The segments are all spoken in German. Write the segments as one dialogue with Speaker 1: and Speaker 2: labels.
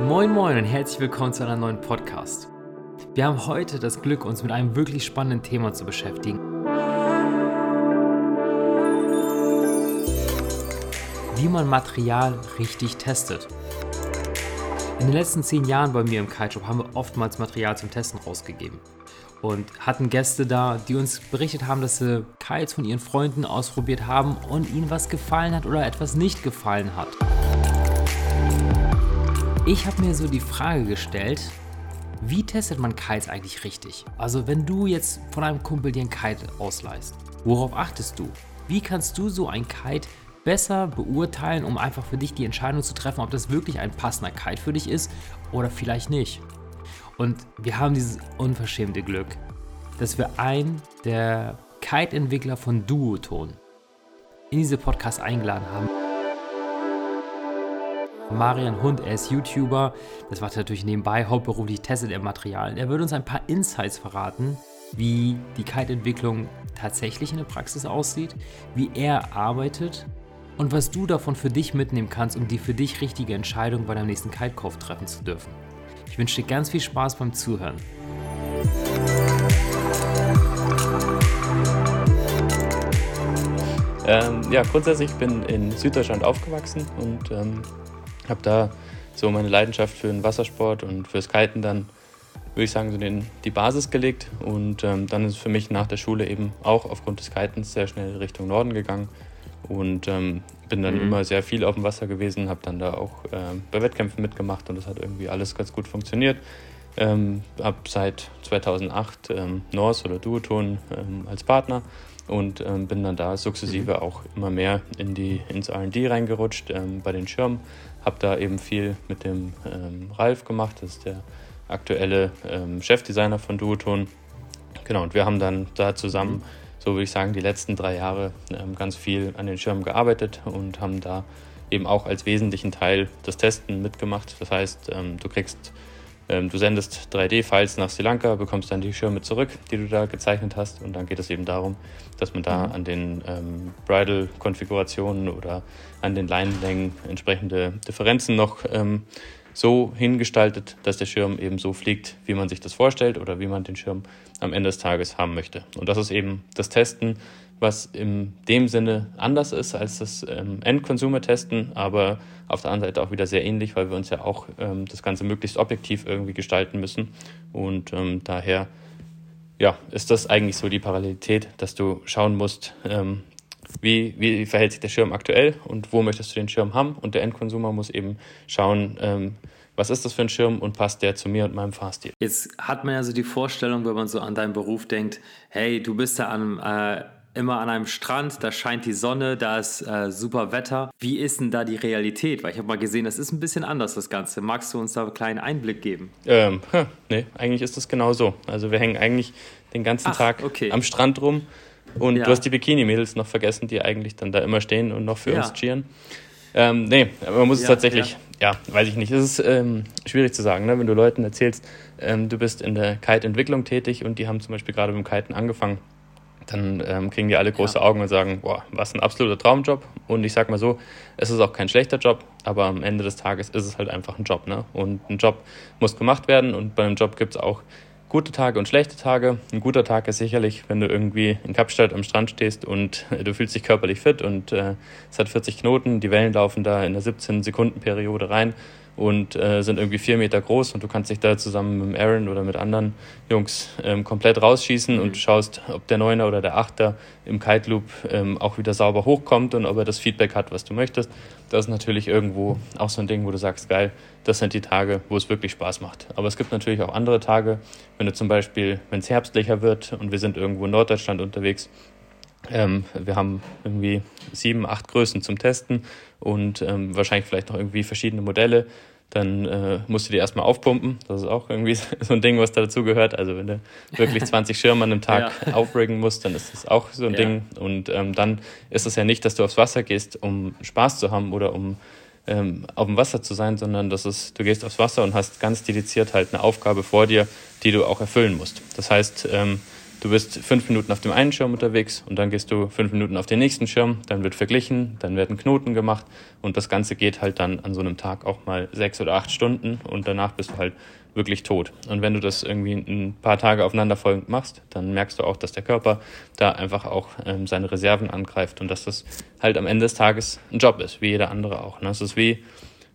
Speaker 1: Moin Moin und herzlich willkommen zu einer neuen Podcast. Wir haben heute das Glück, uns mit einem wirklich spannenden Thema zu beschäftigen. Wie man Material richtig testet. In den letzten zehn Jahren bei mir im Kiteshop haben wir oftmals Material zum Testen rausgegeben und hatten Gäste da, die uns berichtet haben, dass sie Kites von ihren Freunden ausprobiert haben und ihnen was gefallen hat oder etwas nicht gefallen hat. Ich habe mir so die Frage gestellt, wie testet man Kites eigentlich richtig? Also wenn du jetzt von einem Kumpel dir einen Kite ausleihst, worauf achtest du? Wie kannst du so ein Kite besser beurteilen, um einfach für dich die Entscheidung zu treffen, ob das wirklich ein passender Kite für dich ist oder vielleicht nicht? Und wir haben dieses unverschämte Glück, dass wir einen der Kite-Entwickler von Duoton in diese Podcast eingeladen haben. Marian Hund, er ist YouTuber, das macht er natürlich nebenbei, hauptberuflich testet er Material. Er würde uns ein paar Insights verraten, wie die Kite-Entwicklung tatsächlich in der Praxis aussieht, wie er arbeitet und was du davon für dich mitnehmen kannst, um die für dich richtige Entscheidung bei deinem nächsten Kite-Kauf treffen zu dürfen. Ich wünsche dir ganz viel Spaß beim Zuhören.
Speaker 2: Ähm, ja, grundsätzlich bin ich in Süddeutschland aufgewachsen und ähm, habe da so meine Leidenschaft für den Wassersport und fürs Kiten dann, würde ich sagen, so den, die Basis gelegt. Und ähm, dann ist es für mich nach der Schule eben auch aufgrund des Kitens sehr schnell Richtung Norden gegangen. Und ähm, bin dann mhm. immer sehr viel auf dem Wasser gewesen, habe dann da auch äh, bei Wettkämpfen mitgemacht und das hat irgendwie alles ganz gut funktioniert. Ähm, habe seit 2008 ähm, Norse oder Duoton ähm, als Partner und ähm, bin dann da sukzessive mhm. auch immer mehr in die, ins RD reingerutscht ähm, bei den Schirmen. Habe da eben viel mit dem ähm, Ralf gemacht, das ist der aktuelle Chefdesigner von Duoton. Genau, und wir haben dann da zusammen mhm so würde ich sagen, die letzten drei Jahre ähm, ganz viel an den Schirmen gearbeitet und haben da eben auch als wesentlichen Teil das Testen mitgemacht. Das heißt, ähm, du kriegst, ähm, du sendest 3D-Files nach Sri Lanka, bekommst dann die Schirme zurück, die du da gezeichnet hast. Und dann geht es eben darum, dass man da mhm. an den Bridal-Konfigurationen oder an den Leinenlängen entsprechende Differenzen noch so hingestaltet, dass der Schirm eben so fliegt, wie man sich das vorstellt oder wie man den Schirm am Ende des Tages haben möchte. Und das ist eben das Testen, was in dem Sinne anders ist als das ähm, End-Consumer-Testen, aber auf der anderen Seite auch wieder sehr ähnlich, weil wir uns ja auch ähm, das Ganze möglichst objektiv irgendwie gestalten müssen. Und ähm, daher ja, ist das eigentlich so die Parallelität, dass du schauen musst, ähm, wie, wie verhält sich der Schirm aktuell und wo möchtest du den Schirm haben. Und der Endkonsumer muss eben schauen, ähm, was ist das für ein Schirm und passt der zu mir und meinem Fahrstil.
Speaker 1: Jetzt hat man ja so die Vorstellung, wenn man so an deinen Beruf denkt, hey, du bist ja an, äh, immer an einem Strand, da scheint die Sonne, da ist äh, super Wetter. Wie ist denn da die Realität? Weil ich habe mal gesehen, das ist ein bisschen anders, das Ganze. Magst du uns da einen kleinen Einblick geben?
Speaker 2: Ähm, nee, eigentlich ist das genau so. Also wir hängen eigentlich den ganzen Ach, Tag okay. am Strand rum und ja. du hast die Bikini-Mädels noch vergessen, die eigentlich dann da immer stehen und noch für ja. uns cheeren. Ähm, nee, man muss es tatsächlich, ja. weiß ich nicht. Es ist ähm, schwierig zu sagen, ne? wenn du Leuten erzählst, ähm, du bist in der Kite-Entwicklung tätig und die haben zum Beispiel gerade mit dem Kiten angefangen, dann ähm, kriegen die alle große Augen und sagen, boah, was ein absoluter Traumjob. Und ich sag mal so, es ist auch kein schlechter Job, aber am Ende des Tages ist es halt einfach ein Job. Ne? Und ein Job muss gemacht werden und bei einem Job gibt es auch gute Tage und schlechte Tage. Ein guter Tag ist sicherlich, wenn du irgendwie in Kapstadt am Strand stehst und äh, du fühlst dich körperlich fit und äh, es hat 40 Knoten, die Wellen laufen da in einer 17 Sekunden Periode rein und äh, sind irgendwie vier Meter groß und du kannst dich da zusammen mit Aaron oder mit anderen Jungs ähm, komplett rausschießen mhm. und du schaust, ob der Neuner oder der Achter im Kite Loop ähm, auch wieder sauber hochkommt und ob er das Feedback hat, was du möchtest. Das ist natürlich irgendwo auch so ein Ding, wo du sagst, geil, das sind die Tage, wo es wirklich Spaß macht. Aber es gibt natürlich auch andere Tage, wenn du zum Beispiel, wenn es herbstlicher wird und wir sind irgendwo in Norddeutschland unterwegs, ähm, wir haben irgendwie sieben, acht Größen zum Testen und ähm, wahrscheinlich vielleicht noch irgendwie verschiedene Modelle. Dann äh, musst du die erstmal aufpumpen. Das ist auch irgendwie so ein Ding, was da dazu gehört. Also wenn du wirklich 20 Schirme an einem Tag ja. aufriggen musst, dann ist das auch so ein ja. Ding. Und ähm, dann ist es ja nicht, dass du aufs Wasser gehst, um Spaß zu haben oder um ähm, auf dem Wasser zu sein, sondern das ist, du gehst aufs Wasser und hast ganz dediziert halt eine Aufgabe vor dir, die du auch erfüllen musst. Das heißt, ähm, du bist fünf Minuten auf dem einen Schirm unterwegs und dann gehst du fünf Minuten auf den nächsten Schirm, dann wird verglichen, dann werden Knoten gemacht und das Ganze geht halt dann an so einem Tag auch mal sechs oder acht Stunden und danach bist du halt wirklich tot. Und wenn du das irgendwie ein paar Tage aufeinanderfolgend machst, dann merkst du auch, dass der Körper da einfach auch ähm, seine Reserven angreift und dass das halt am Ende des Tages ein Job ist, wie jeder andere auch. Ne? Es ist wie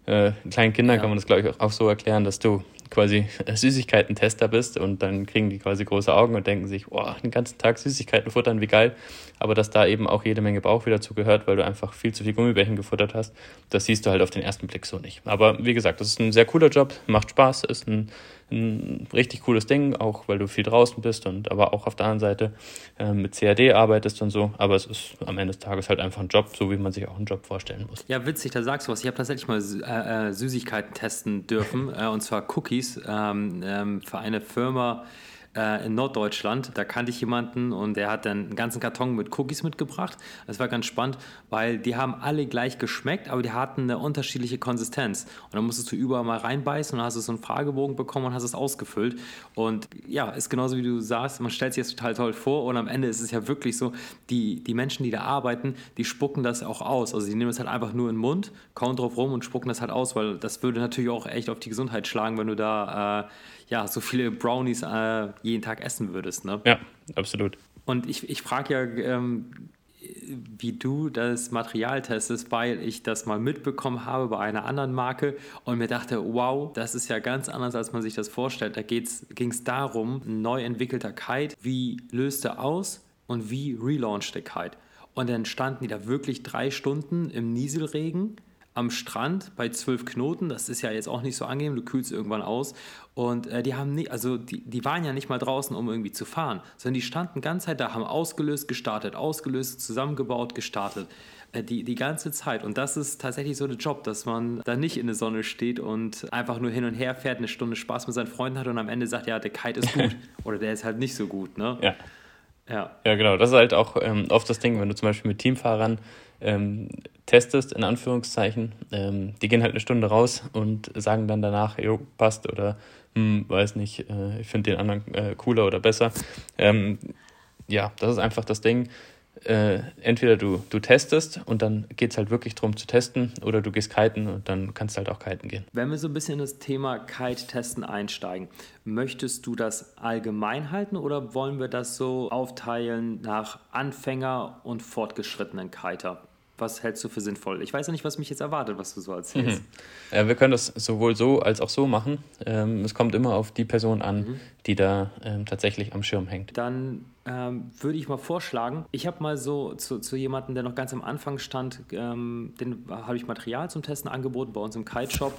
Speaker 2: äh, kleinen Kindern ja. kann man das, glaube ich, auch so erklären, dass du quasi Süßigkeiten-Tester bist und dann kriegen die quasi große Augen und denken sich, oh, den ganzen Tag Süßigkeiten futtern, wie geil. Aber dass da eben auch jede Menge Bauch wieder zugehört, weil du einfach viel zu viel Gummibärchen gefuttert hast, das siehst du halt auf den ersten Blick so nicht. Aber wie gesagt, das ist ein sehr cooler Job, macht Spaß, ist ein ein richtig cooles Ding, auch weil du viel draußen bist und aber auch auf der anderen Seite äh, mit CAD arbeitest und so. Aber es ist am Ende des Tages halt einfach ein Job, so wie man sich auch einen Job vorstellen muss.
Speaker 1: Ja, witzig, da sagst du was. Ich habe tatsächlich mal äh, äh, Süßigkeiten testen dürfen, äh, und zwar Cookies ähm, ähm, für eine Firma äh, in Norddeutschland. Da kannte ich jemanden und der hat dann einen ganzen Karton mit Cookies mitgebracht. Das war ganz spannend, weil die haben alle gleich geschmeckt, aber die hatten eine unterschiedliche Konsistenz. Und dann musstest du überall mal reinbeißen und dann hast du so einen Fragebogen bekommen und hast es ausgefüllt. Und ja, ist genauso wie du sagst, man stellt sich das total toll vor und am Ende ist es ja wirklich so, die, die Menschen, die da arbeiten, die spucken das auch aus. Also die nehmen es halt einfach nur in den Mund, kauen drauf rum und spucken das halt aus, weil das würde natürlich auch echt auf die Gesundheit schlagen, wenn du da äh, ja, so viele Brownies äh, jeden Tag essen würdest. Ne?
Speaker 2: Ja, absolut.
Speaker 1: Und ich, ich frage ja, ähm, wie du das Material testest, weil ich das mal mitbekommen habe bei einer anderen Marke und mir dachte, wow, das ist ja ganz anders, als man sich das vorstellt. Da ging es darum, ein neu entwickelter Kite, wie löst er aus und wie relauncht der Kite. Und dann standen die da wirklich drei Stunden im Nieselregen am Strand bei zwölf Knoten. Das ist ja jetzt auch nicht so angenehm, du kühlst irgendwann aus. Und äh, die haben nie, also die, die waren ja nicht mal draußen, um irgendwie zu fahren, sondern die standen ganz Zeit da, haben ausgelöst, gestartet, ausgelöst, zusammengebaut, gestartet. Äh, die, die ganze Zeit. Und das ist tatsächlich so der Job, dass man da nicht in der Sonne steht und einfach nur hin und her fährt, eine Stunde Spaß mit seinen Freunden hat und am Ende sagt, ja, der Kite ist gut oder der ist halt nicht so gut. Ne?
Speaker 2: Ja. Ja. ja, genau. Das ist halt auch ähm, oft das Ding, wenn du zum Beispiel mit Teamfahrern ähm, testest, in Anführungszeichen. Ähm, die gehen halt eine Stunde raus und sagen dann danach, jo, passt oder hm, weiß nicht, äh, ich finde den anderen äh, cooler oder besser. Ähm, ja, das ist einfach das Ding. Äh, entweder du, du testest und dann geht es halt wirklich darum zu testen oder du gehst kiten und dann kannst du halt auch kiten gehen.
Speaker 1: Wenn wir so ein bisschen in das Thema Kite-Testen einsteigen, möchtest du das allgemein halten oder wollen wir das so aufteilen nach Anfänger und fortgeschrittenen Kiter? Was hältst du für sinnvoll? Ich weiß ja nicht, was mich jetzt erwartet, was du so erzählst. Mhm.
Speaker 2: Ja, wir können das sowohl so als auch so machen. Ähm, es kommt immer auf die Person an, mhm. die da ähm, tatsächlich am Schirm hängt.
Speaker 1: Dann ähm, würde ich mal vorschlagen, ich habe mal so zu, zu jemandem, der noch ganz am Anfang stand, ähm, den habe ich Material zum Testen angeboten bei uns im Kite-Shop.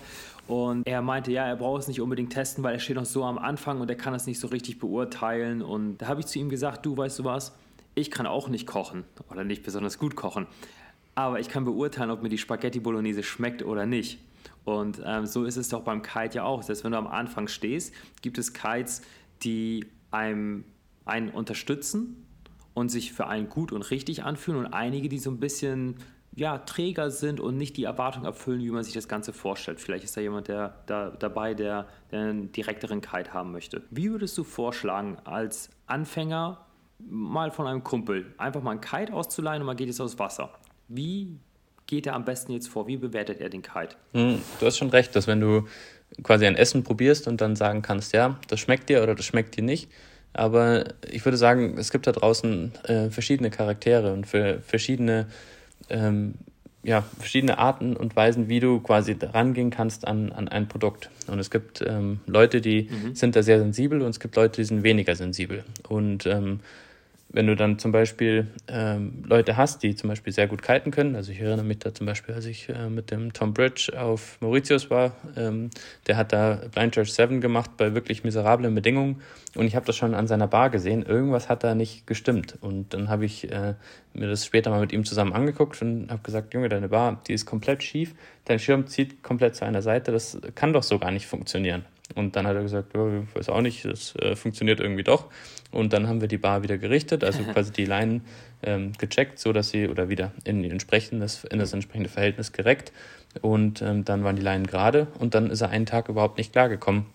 Speaker 1: Und er meinte, ja, er braucht es nicht unbedingt testen, weil er steht noch so am Anfang und er kann es nicht so richtig beurteilen. Und da habe ich zu ihm gesagt, du weißt du was, ich kann auch nicht kochen oder nicht besonders gut kochen aber ich kann beurteilen, ob mir die Spaghetti Bolognese schmeckt oder nicht. Und ähm, so ist es doch beim Kite ja auch. Heißt, wenn du am Anfang stehst, gibt es Kites, die einem, einen unterstützen und sich für einen gut und richtig anfühlen und einige, die so ein bisschen ja, träger sind und nicht die Erwartung erfüllen, wie man sich das Ganze vorstellt. Vielleicht ist da jemand der, da, dabei, der, der einen direkteren Kite haben möchte. Wie würdest du vorschlagen, als Anfänger mal von einem Kumpel einfach mal einen Kite auszuleihen und man geht jetzt aufs Wasser? Wie geht er am besten jetzt vor? Wie bewertet er den Kite?
Speaker 2: Hm, du hast schon recht, dass wenn du quasi ein Essen probierst und dann sagen kannst, ja, das schmeckt dir oder das schmeckt dir nicht. Aber ich würde sagen, es gibt da draußen äh, verschiedene Charaktere und für verschiedene, ähm, ja, verschiedene Arten und Weisen, wie du quasi rangehen kannst an, an ein Produkt. Und es gibt ähm, Leute, die mhm. sind da sehr sensibel und es gibt Leute, die sind weniger sensibel. Und ähm, wenn du dann zum Beispiel ähm, Leute hast, die zum Beispiel sehr gut kiten können, also ich erinnere mich da zum Beispiel, als ich äh, mit dem Tom Bridge auf Mauritius war, ähm, der hat da Blind Church 7 gemacht bei wirklich miserablen Bedingungen und ich habe das schon an seiner Bar gesehen, irgendwas hat da nicht gestimmt und dann habe ich äh, mir das später mal mit ihm zusammen angeguckt und habe gesagt, Junge, deine Bar, die ist komplett schief, dein Schirm zieht komplett zu einer Seite, das kann doch so gar nicht funktionieren. Und dann hat er gesagt, oh, ich weiß auch nicht, das äh, funktioniert irgendwie doch. Und dann haben wir die Bar wieder gerichtet, also quasi die Leinen ähm, gecheckt, so dass sie oder wieder in, die entsprechendes, in das entsprechende Verhältnis gereckt. Und ähm, dann waren die Leinen gerade und dann ist er einen Tag überhaupt nicht klargekommen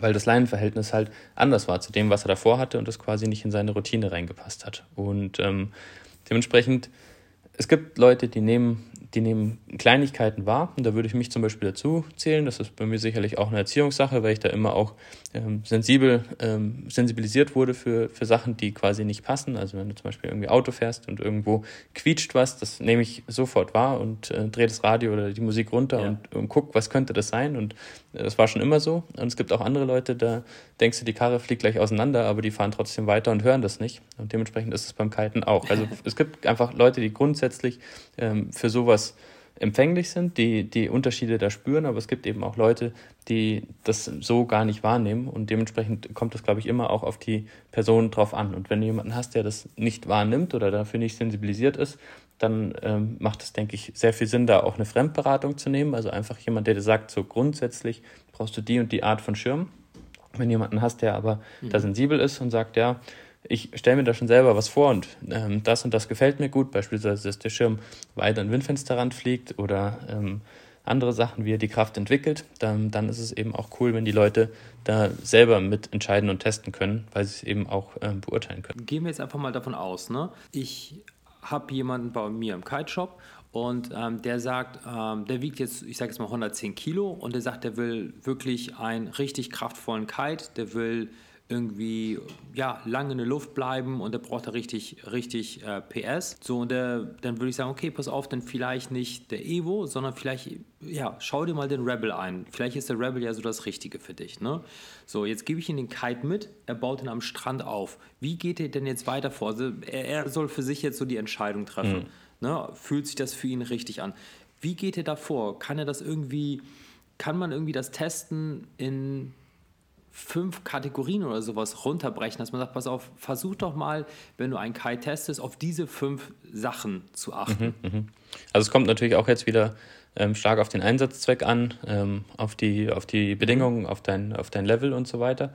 Speaker 2: weil das Leinenverhältnis halt anders war zu dem, was er davor hatte und das quasi nicht in seine Routine reingepasst hat. Und ähm, dementsprechend, es gibt Leute, die nehmen die nehmen Kleinigkeiten wahr. Und da würde ich mich zum Beispiel dazu zählen. Das ist bei mir sicherlich auch eine Erziehungssache, weil ich da immer auch ähm, sensibel, ähm, sensibilisiert wurde für, für Sachen, die quasi nicht passen. Also wenn du zum Beispiel irgendwie Auto fährst und irgendwo quietscht was, das nehme ich sofort wahr und äh, drehe das Radio oder die Musik runter ja. und, und guck, was könnte das sein. Und das war schon immer so. Und es gibt auch andere Leute, da denkst du, die Karre fliegt gleich auseinander, aber die fahren trotzdem weiter und hören das nicht. Und dementsprechend ist es beim Kiten auch. Also es gibt einfach Leute, die grundsätzlich ähm, für sowas empfänglich sind, die die Unterschiede da spüren, aber es gibt eben auch Leute, die das so gar nicht wahrnehmen und dementsprechend kommt das, glaube ich, immer auch auf die Person drauf an. Und wenn du jemanden hast, der das nicht wahrnimmt oder dafür nicht sensibilisiert ist, dann ähm, macht es, denke ich, sehr viel Sinn, da auch eine Fremdberatung zu nehmen. Also einfach jemand, der dir sagt, so grundsätzlich brauchst du die und die Art von Schirm. Wenn jemanden hast, der aber mhm. da sensibel ist und sagt, ja, ich stelle mir da schon selber was vor und ähm, das und das gefällt mir gut, beispielsweise, dass der Schirm weiter an Windfensterrand fliegt oder ähm, andere Sachen, wie er die Kraft entwickelt, dann, dann ist es eben auch cool, wenn die Leute da selber mit entscheiden und testen können, weil sie es eben auch ähm, beurteilen können.
Speaker 1: Gehen wir jetzt einfach mal davon aus, ne? ich habe jemanden bei mir im Kite-Shop und ähm, der sagt, ähm, der wiegt jetzt, ich sage jetzt mal 110 Kilo und der sagt, der will wirklich einen richtig kraftvollen Kite, der will irgendwie ja, lange in der Luft bleiben und der braucht da richtig, richtig äh, PS. So, und der, dann würde ich sagen, okay, pass auf, dann vielleicht nicht der Evo, sondern vielleicht, ja, schau dir mal den Rebel ein. Vielleicht ist der Rebel ja so das Richtige für dich. Ne? So, jetzt gebe ich ihm den Kite mit, er baut ihn am Strand auf. Wie geht er denn jetzt weiter vor? Also, er, er soll für sich jetzt so die Entscheidung treffen. Mhm. Ne? Fühlt sich das für ihn richtig an? Wie geht er da vor? Kann er das irgendwie, kann man irgendwie das testen in fünf Kategorien oder sowas runterbrechen, dass man sagt, pass auf, versuch doch mal, wenn du einen Kai testest, auf diese fünf Sachen zu achten.
Speaker 2: Mhm, mh. Also es kommt natürlich auch jetzt wieder ähm, stark auf den Einsatzzweck an, ähm, auf, die, auf die Bedingungen, auf dein, auf dein Level und so weiter.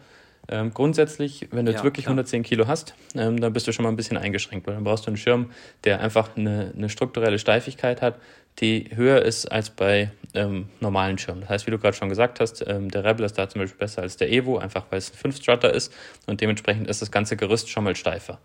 Speaker 2: Ähm, grundsätzlich, wenn du ja, jetzt wirklich klar. 110 Kilo hast, ähm, dann bist du schon mal ein bisschen eingeschränkt, weil dann brauchst du einen Schirm, der einfach eine, eine strukturelle Steifigkeit hat, die höher ist als bei ähm, normalen Schirmen. Das heißt, wie du gerade schon gesagt hast, ähm, der Rebel ist da zum Beispiel besser als der Evo, einfach weil es ein 5-Strutter ist und dementsprechend ist das ganze Gerüst schon mal steifer.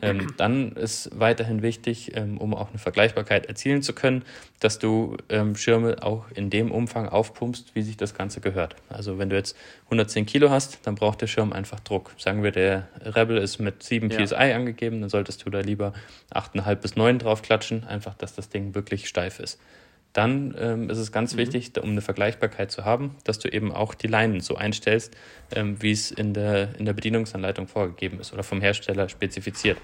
Speaker 2: Ähm, dann ist weiterhin wichtig, ähm, um auch eine Vergleichbarkeit erzielen zu können, dass du ähm, Schirme auch in dem Umfang aufpumpst, wie sich das Ganze gehört. Also wenn du jetzt 110 Kilo hast, dann braucht der Schirm einfach Druck. Sagen wir, der Rebel ist mit 7 ja. PSI angegeben, dann solltest du da lieber 8,5 bis 9 drauf klatschen, einfach, dass das Ding wirklich steif ist dann ähm, ist es ganz mhm. wichtig, um eine Vergleichbarkeit zu haben, dass du eben auch die Leinen so einstellst, ähm, wie es in der, in der Bedienungsanleitung vorgegeben ist oder vom Hersteller spezifiziert.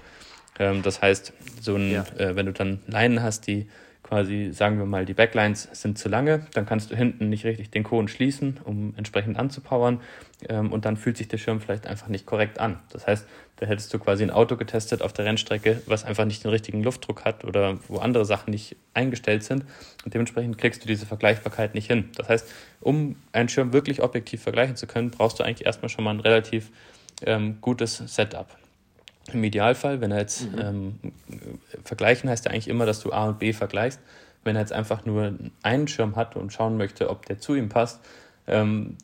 Speaker 2: Ähm, das heißt, so ein, ja. äh, wenn du dann Leinen hast, die quasi, sagen wir mal, die Backlines sind zu lange, dann kannst du hinten nicht richtig den Kohlen schließen, um entsprechend anzupowern ähm, und dann fühlt sich der Schirm vielleicht einfach nicht korrekt an. Das heißt, da hättest du quasi ein Auto getestet auf der Rennstrecke, was einfach nicht den richtigen Luftdruck hat oder wo andere Sachen nicht eingestellt sind und dementsprechend kriegst du diese Vergleichbarkeit nicht hin. Das heißt, um einen Schirm wirklich objektiv vergleichen zu können, brauchst du eigentlich erstmal schon mal ein relativ ähm, gutes Setup. Im Idealfall, wenn er jetzt mhm. ähm, vergleichen heißt ja eigentlich immer, dass du A und B vergleichst. Wenn er jetzt einfach nur einen Schirm hat und schauen möchte, ob der zu ihm passt, ähm,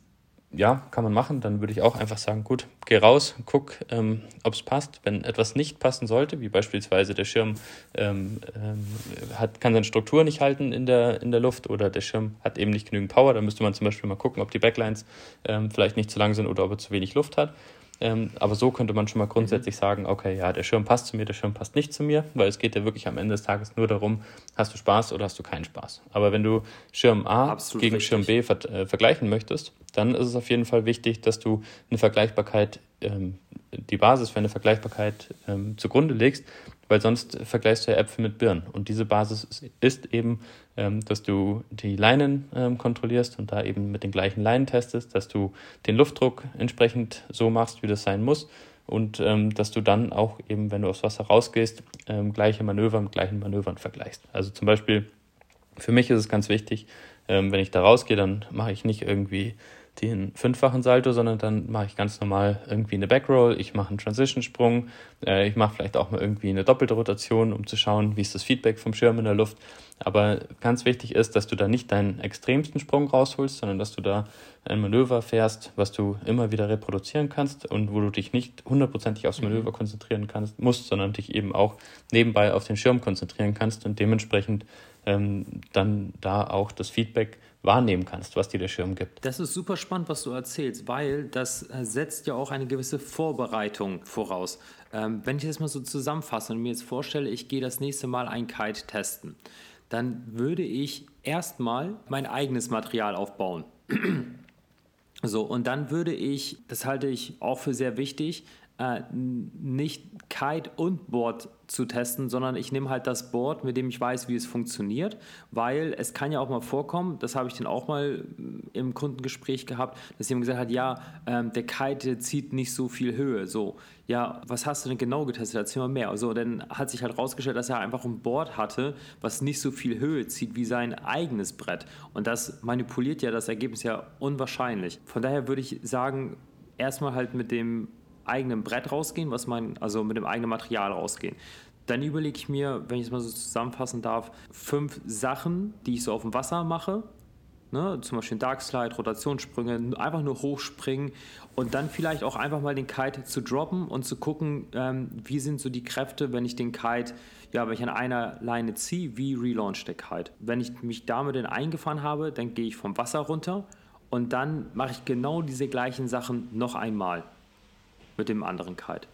Speaker 2: ja, kann man machen. Dann würde ich auch einfach sagen, gut, geh raus, guck, ähm, ob es passt. Wenn etwas nicht passen sollte, wie beispielsweise der Schirm ähm, ähm, hat, kann seine Struktur nicht halten in der, in der Luft oder der Schirm hat eben nicht genügend Power, dann müsste man zum Beispiel mal gucken, ob die Backlines ähm, vielleicht nicht zu lang sind oder ob er zu wenig Luft hat. Ähm, aber so könnte man schon mal grundsätzlich mhm. sagen, okay, ja, der Schirm passt zu mir, der Schirm passt nicht zu mir, weil es geht ja wirklich am Ende des Tages nur darum, hast du Spaß oder hast du keinen Spaß. Aber wenn du Schirm A Absolut gegen richtig. Schirm B ver äh, vergleichen möchtest, dann ist es auf jeden Fall wichtig, dass du eine Vergleichbarkeit, ähm, die Basis für eine Vergleichbarkeit ähm, zugrunde legst, weil sonst vergleichst du ja Äpfel mit Birnen. Und diese Basis ist eben, ähm, dass du die Leinen ähm, kontrollierst und da eben mit den gleichen Leinen testest, dass du den Luftdruck entsprechend so machst, wie das sein muss und ähm, dass du dann auch eben, wenn du aufs Wasser rausgehst, gleiche Manöver mit gleichen Manövern vergleichst. Also zum Beispiel, für mich ist es ganz wichtig, wenn ich da rausgehe, dann mache ich nicht irgendwie den fünffachen Salto, sondern dann mache ich ganz normal irgendwie eine Backroll, ich mache einen Transition-Sprung, äh, ich mache vielleicht auch mal irgendwie eine doppelte Rotation, um zu schauen, wie ist das Feedback vom Schirm in der Luft. Aber ganz wichtig ist, dass du da nicht deinen extremsten Sprung rausholst, sondern dass du da ein Manöver fährst, was du immer wieder reproduzieren kannst und wo du dich nicht hundertprozentig aufs mhm. Manöver konzentrieren kannst, musst, sondern dich eben auch nebenbei auf den Schirm konzentrieren kannst und dementsprechend ähm, dann da auch das Feedback wahrnehmen kannst, was dir der Schirm gibt.
Speaker 1: Das ist super spannend, was du erzählst, weil das äh, setzt ja auch eine gewisse Vorbereitung voraus. Ähm, wenn ich das mal so zusammenfasse und mir jetzt vorstelle, ich gehe das nächste Mal ein Kite testen, dann würde ich erstmal mein eigenes Material aufbauen. so, und dann würde ich, das halte ich auch für sehr wichtig, äh, nicht Kite und Board zu testen, sondern ich nehme halt das Board, mit dem ich weiß, wie es funktioniert, weil es kann ja auch mal vorkommen, das habe ich dann auch mal äh, im Kundengespräch gehabt, dass jemand gesagt hat, ja, ähm, der Kite zieht nicht so viel Höhe, so, ja, was hast du denn genau getestet, erzähl mal mehr, also dann hat sich halt rausgestellt, dass er einfach ein Board hatte, was nicht so viel Höhe zieht wie sein eigenes Brett. Und das manipuliert ja das Ergebnis ja unwahrscheinlich. Von daher würde ich sagen, erstmal halt mit dem eigenen Brett rausgehen, was mein, also mit dem eigenen Material rausgehen. Dann überlege ich mir, wenn ich es mal so zusammenfassen darf, fünf Sachen, die ich so auf dem Wasser mache. Ne? Zum Beispiel Dark Slide, Rotationssprünge, einfach nur hochspringen und dann vielleicht auch einfach mal den Kite zu droppen und zu gucken, ähm, wie sind so die Kräfte, wenn ich den Kite, ja, wenn ich an einer Leine ziehe, wie relaunch der Kite. Wenn ich mich damit eingefahren habe, dann gehe ich vom Wasser runter und dann mache ich genau diese gleichen Sachen noch einmal mit dem anderen Kite.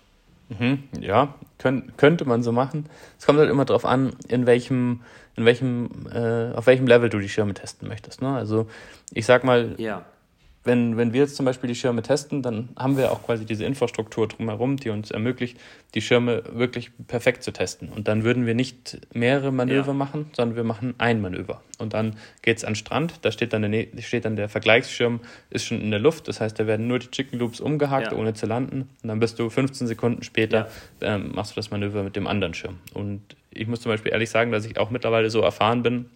Speaker 2: Mhm, ja, könnt, könnte man so machen. Es kommt halt immer darauf an, in welchem, in welchem, äh, auf welchem Level du die Schirme testen möchtest. Ne? Also ich sag mal, ja wenn, wenn wir jetzt zum Beispiel die Schirme testen, dann haben wir auch quasi diese Infrastruktur drumherum, die uns ermöglicht, die Schirme wirklich perfekt zu testen. Und dann würden wir nicht mehrere Manöver ja. machen, sondern wir machen ein Manöver. Und dann geht es an den Strand, da steht dann, der, steht dann der Vergleichsschirm, ist schon in der Luft. Das heißt, da werden nur die Chicken Loops umgehakt, ja. ohne zu landen. Und dann bist du 15 Sekunden später, ja. ähm, machst du das Manöver mit dem anderen Schirm. Und ich muss zum Beispiel ehrlich sagen, dass ich auch mittlerweile so erfahren bin,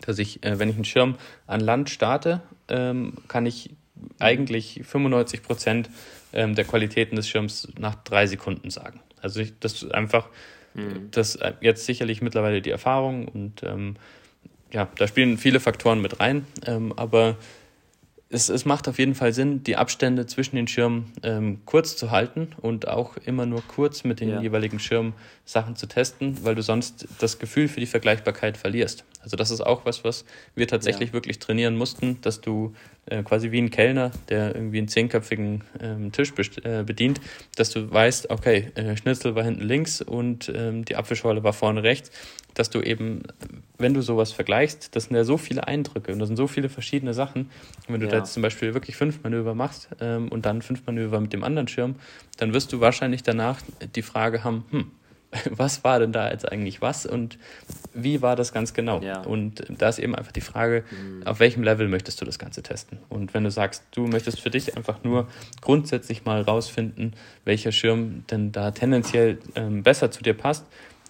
Speaker 2: dass ich, äh, wenn ich einen Schirm an Land starte, ähm, kann ich eigentlich 95 Prozent ähm, der Qualitäten des Schirms nach drei Sekunden sagen. Also ich, das ist einfach, mhm. das äh, jetzt sicherlich mittlerweile die Erfahrung und ähm, ja, da spielen viele Faktoren mit rein, ähm, aber es, es macht auf jeden Fall Sinn, die Abstände zwischen den Schirmen ähm, kurz zu halten und auch immer nur kurz mit den ja. jeweiligen Schirmen Sachen zu testen, weil du sonst das Gefühl für die Vergleichbarkeit verlierst. Also das ist auch was, was wir tatsächlich ja. wirklich trainieren mussten, dass du äh, quasi wie ein Kellner, der irgendwie einen zehnköpfigen ähm, Tisch äh, bedient, dass du weißt, okay, äh, Schnitzel war hinten links und ähm, die Apfelschorle war vorne rechts, dass du eben, wenn du sowas vergleichst, das sind ja so viele Eindrücke und das sind so viele verschiedene Sachen. Und wenn du ja. da jetzt zum Beispiel wirklich fünf Manöver machst ähm, und dann fünf Manöver mit dem anderen Schirm, dann wirst du wahrscheinlich danach die Frage haben, hm, was war denn da jetzt eigentlich was und wie war das ganz genau? Ja. Und da ist eben einfach die Frage, mhm. auf welchem Level möchtest du das Ganze testen? Und wenn du sagst, du möchtest für dich einfach nur grundsätzlich mal rausfinden, welcher Schirm denn da tendenziell ähm, besser zu dir passt,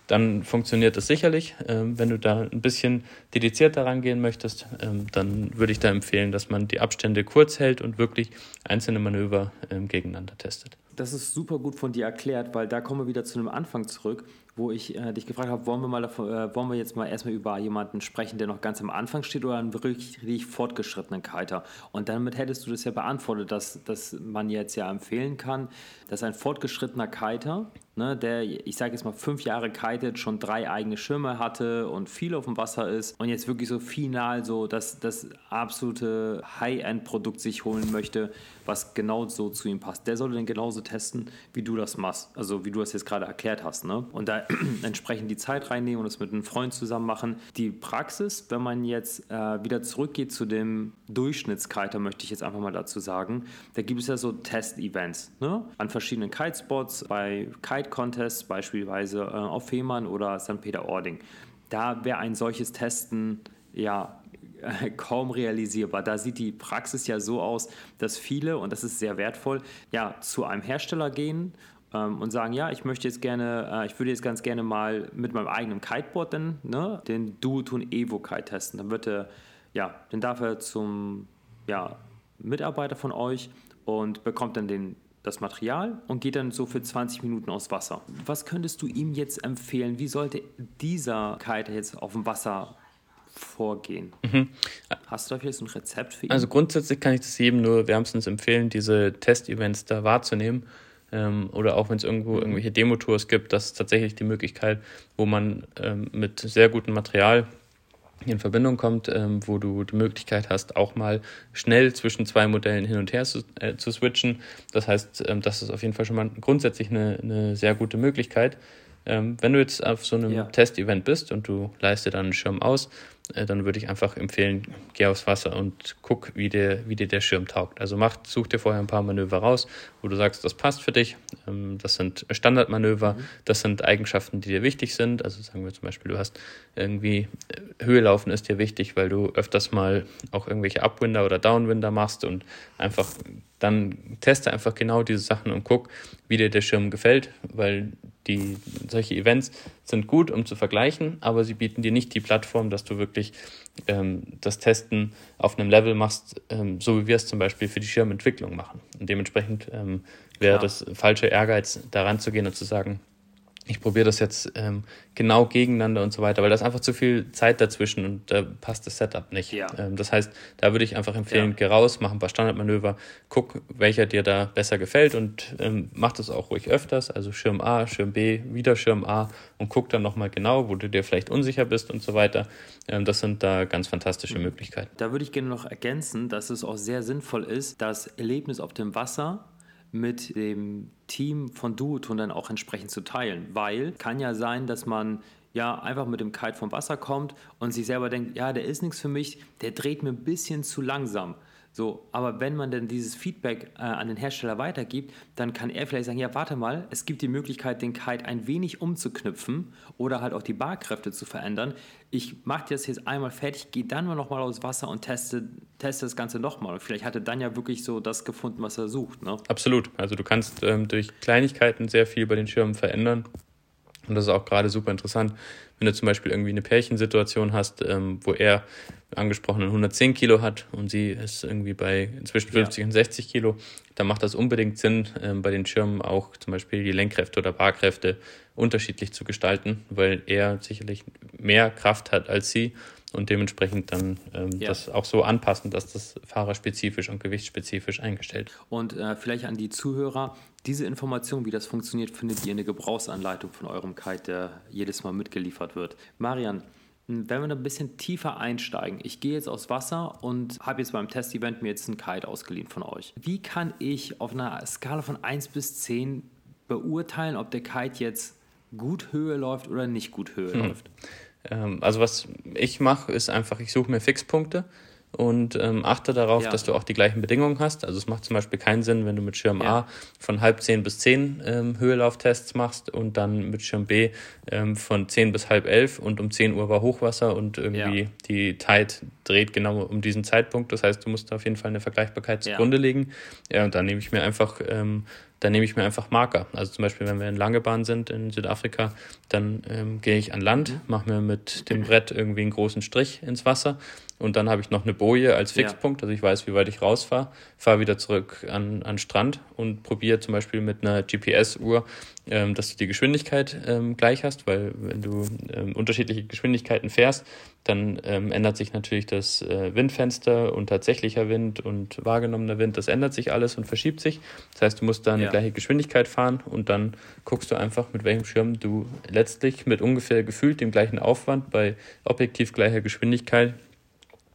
Speaker 2: dann funktioniert das sicherlich. Ähm, wenn du da ein bisschen dedizierter rangehen möchtest, ähm, dann würde ich da empfehlen, dass man die Abstände kurz hält und wirklich einzelne Manöver ähm, gegeneinander testet
Speaker 1: das ist super gut von dir erklärt, weil da kommen wir wieder zu einem Anfang zurück, wo ich äh, dich gefragt habe, wollen wir, mal davon, äh, wollen wir jetzt mal erstmal über jemanden sprechen, der noch ganz am Anfang steht oder einen wirklich, fortgeschrittenen Kiter? Und damit hättest du das ja beantwortet, dass, dass man jetzt ja empfehlen kann, dass ein fortgeschrittener Kiter, ne, der, ich sage jetzt mal, fünf Jahre kitet, schon drei eigene Schirme hatte und viel auf dem Wasser ist und jetzt wirklich so final so das, das absolute High-End-Produkt sich holen möchte, was genau so zu ihm passt. Der sollte dann genauso testen, wie du das machst, also wie du das jetzt gerade erklärt hast. Ne? Und da entsprechend die Zeit reinnehmen und es mit einem Freund zusammen machen. Die Praxis, wenn man jetzt äh, wieder zurückgeht zu dem Durchschnittskiter, möchte ich jetzt einfach mal dazu sagen, da gibt es ja so Test-Events ne? an verschiedenen Kitespots, bei Kite-Contests, beispielsweise äh, auf Fehmarn oder St. Peter-Ording. Da wäre ein solches Testen ja kaum realisierbar. Da sieht die Praxis ja so aus, dass viele, und das ist sehr wertvoll, ja, zu einem Hersteller gehen ähm, und sagen, ja, ich möchte jetzt gerne, äh, ich würde jetzt ganz gerne mal mit meinem eigenen Kiteboard dann, ne, den Duotone Evo Kite testen. Dann wird er, ja, dann darf er zum, ja, Mitarbeiter von euch und bekommt dann den, das Material und geht dann so für 20 Minuten aus Wasser. Was könntest du ihm jetzt empfehlen? Wie sollte dieser Kiter jetzt auf dem Wasser vorgehen? Mhm. Hast du da vielleicht so ein Rezept für ihn?
Speaker 2: Also grundsätzlich kann ich das jedem nur wärmstens empfehlen, diese Testevents da wahrzunehmen. Ähm, oder auch wenn es irgendwo mhm. irgendwelche Demo-Tours gibt, das ist tatsächlich die Möglichkeit, wo man ähm, mit sehr gutem Material in Verbindung kommt, ähm, wo du die Möglichkeit hast, auch mal schnell zwischen zwei Modellen hin und her zu, äh, zu switchen. Das heißt, ähm, das ist auf jeden Fall schon mal grundsätzlich eine, eine sehr gute Möglichkeit. Ähm, wenn du jetzt auf so einem ja. Testevent bist und du leistest dann einen Schirm aus, dann würde ich einfach empfehlen, geh aufs Wasser und guck, wie dir, wie dir der Schirm taugt. Also mach, such dir vorher ein paar Manöver raus, wo du sagst, das passt für dich. Ähm, das sind Standardmanöver, mhm. das sind Eigenschaften, die dir wichtig sind. Also sagen wir zum Beispiel, du hast irgendwie äh, Höhe laufen ist dir wichtig, weil du öfters mal auch irgendwelche Upwinder oder Downwinder machst und einfach dann teste einfach genau diese Sachen und guck, wie dir der Schirm gefällt, weil die, solche Events sind gut, um zu vergleichen, aber sie bieten dir nicht die Plattform, dass du wirklich ähm, das Testen auf einem Level machst, ähm, so wie wir es zum Beispiel für die Schirmentwicklung machen. Und dementsprechend ähm, wäre das falsche Ehrgeiz, daran zu gehen und zu sagen, ich probiere das jetzt ähm, genau gegeneinander und so weiter, weil da ist einfach zu viel Zeit dazwischen und da passt das Setup nicht. Ja. Ähm, das heißt, da würde ich einfach empfehlen, ja. geh raus, mach ein paar Standardmanöver, guck, welcher dir da besser gefällt und ähm, mach das auch ruhig öfters, also Schirm A, Schirm B, wieder Schirm A und guck dann nochmal genau, wo du dir vielleicht unsicher bist und so weiter. Ähm, das sind da ganz fantastische mhm. Möglichkeiten.
Speaker 1: Da würde ich gerne noch ergänzen, dass es auch sehr sinnvoll ist, das Erlebnis auf dem Wasser mit dem Team von Duoton dann auch entsprechend zu teilen. Weil kann ja sein, dass man ja einfach mit dem Kite vom Wasser kommt und sich selber denkt, ja, der ist nichts für mich, der dreht mir ein bisschen zu langsam. So, aber wenn man dann dieses Feedback äh, an den Hersteller weitergibt, dann kann er vielleicht sagen, ja, warte mal, es gibt die Möglichkeit, den Kite ein wenig umzuknüpfen oder halt auch die Barkräfte zu verändern. Ich mache das jetzt einmal fertig, gehe dann mal nochmal aufs Wasser und teste, teste das Ganze nochmal. Und vielleicht hatte dann ja wirklich so das gefunden, was er sucht. Ne?
Speaker 2: Absolut. Also du kannst ähm, durch Kleinigkeiten sehr viel bei den Schirmen verändern. Und das ist auch gerade super interessant, wenn du zum Beispiel irgendwie eine Pärchensituation hast, ähm, wo er angesprochenen 110 Kilo hat und sie ist irgendwie bei zwischen 50 ja. und 60 Kilo, dann macht das unbedingt Sinn, ähm, bei den Schirmen auch zum Beispiel die Lenkkräfte oder Barkräfte unterschiedlich zu gestalten, weil er sicherlich mehr Kraft hat als sie und dementsprechend dann ähm, ja. das auch so anpassen, dass das fahrerspezifisch und gewichtsspezifisch eingestellt.
Speaker 1: Und äh, vielleicht an die Zuhörer, diese Information, wie das funktioniert, findet ihr in der Gebrauchsanleitung von eurem Kite, der jedes Mal mitgeliefert wird. Marian, wenn wir da ein bisschen tiefer einsteigen, ich gehe jetzt aufs Wasser und habe jetzt beim Testevent mir jetzt einen Kite ausgeliehen von euch. Wie kann ich auf einer Skala von 1 bis 10 beurteilen, ob der Kite jetzt gut Höhe läuft oder nicht gut Höhe hm. läuft?
Speaker 2: Ähm, also was ich mache, ist einfach, ich suche mir Fixpunkte und ähm, achte darauf, ja. dass du auch die gleichen Bedingungen hast. Also es macht zum Beispiel keinen Sinn, wenn du mit Schirm ja. A von halb zehn bis zehn ähm, Höhelauftests machst und dann mit Schirm B ähm, von zehn bis halb elf und um zehn Uhr war Hochwasser und irgendwie ja. die Tide dreht genau um diesen Zeitpunkt. Das heißt, du musst auf jeden Fall eine Vergleichbarkeit zugrunde legen. Ja, und dann nehme ich mir einfach ähm, dann nehme ich mir einfach Marker. Also zum Beispiel, wenn wir in Langebahn sind in Südafrika, dann ähm, gehe ich an Land, mhm. mache mir mit dem Brett irgendwie einen großen Strich ins Wasser und dann habe ich noch eine Boje als Fixpunkt, ja. also ich weiß, wie weit ich rausfahre, fahre wieder zurück an, an Strand und probiere zum Beispiel mit einer GPS-Uhr, ähm, dass du die Geschwindigkeit ähm, gleich hast, weil wenn du ähm, unterschiedliche Geschwindigkeiten fährst, dann ähm, ändert sich natürlich das äh, Windfenster und tatsächlicher Wind und wahrgenommener Wind, das ändert sich alles und verschiebt sich. Das heißt, du musst dann ja. die gleiche Geschwindigkeit fahren und dann guckst du einfach, mit welchem Schirm du letztlich mit ungefähr gefühlt dem gleichen Aufwand bei objektiv gleicher Geschwindigkeit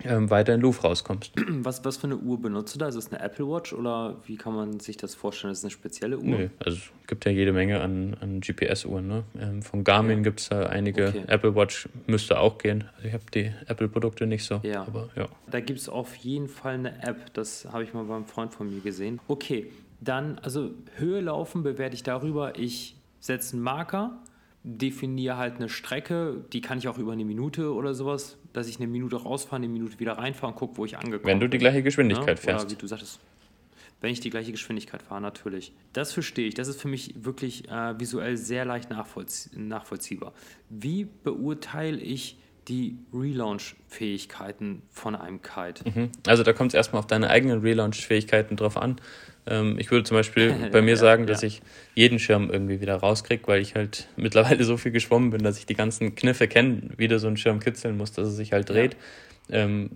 Speaker 2: ähm, weiter in Louvre rauskommst.
Speaker 1: Was, was für eine Uhr benutzt du da? Ist es eine Apple Watch oder wie kann man sich das vorstellen? Ist es eine spezielle Uhr?
Speaker 2: Nö, also es gibt ja jede Menge an, an GPS-Uhren. Ne? Ähm, von Garmin ja. gibt es da einige. Okay. Apple Watch müsste auch gehen. Also ich habe die Apple-Produkte nicht so.
Speaker 1: Ja. Aber, ja. Da gibt es auf jeden Fall eine App. Das habe ich mal beim Freund von mir gesehen. Okay, dann, also Höhe laufen bewerte ich darüber. Ich setze einen Marker definiere halt eine Strecke, die kann ich auch über eine Minute oder sowas, dass ich eine Minute rausfahre, eine Minute wieder reinfahre und gucke, wo ich angekommen bin.
Speaker 2: Wenn du die gleiche Geschwindigkeit ja? fährst.
Speaker 1: Oder wie du sagtest, wenn ich die gleiche Geschwindigkeit fahre, natürlich. Das verstehe ich. Das ist für mich wirklich äh, visuell sehr leicht nachvollzie nachvollziehbar. Wie beurteile ich die Relaunch-Fähigkeiten von einem Kite?
Speaker 2: Mhm. Also da kommt es erstmal auf deine eigenen Relaunch-Fähigkeiten drauf an. Ähm, ich würde zum Beispiel bei mir ja, sagen, dass ja. ich jeden Schirm irgendwie wieder rauskriege, weil ich halt mittlerweile so viel geschwommen bin, dass ich die ganzen Kniffe kenne, wie du so einen Schirm kitzeln muss, dass er sich halt dreht. Ja. Ähm,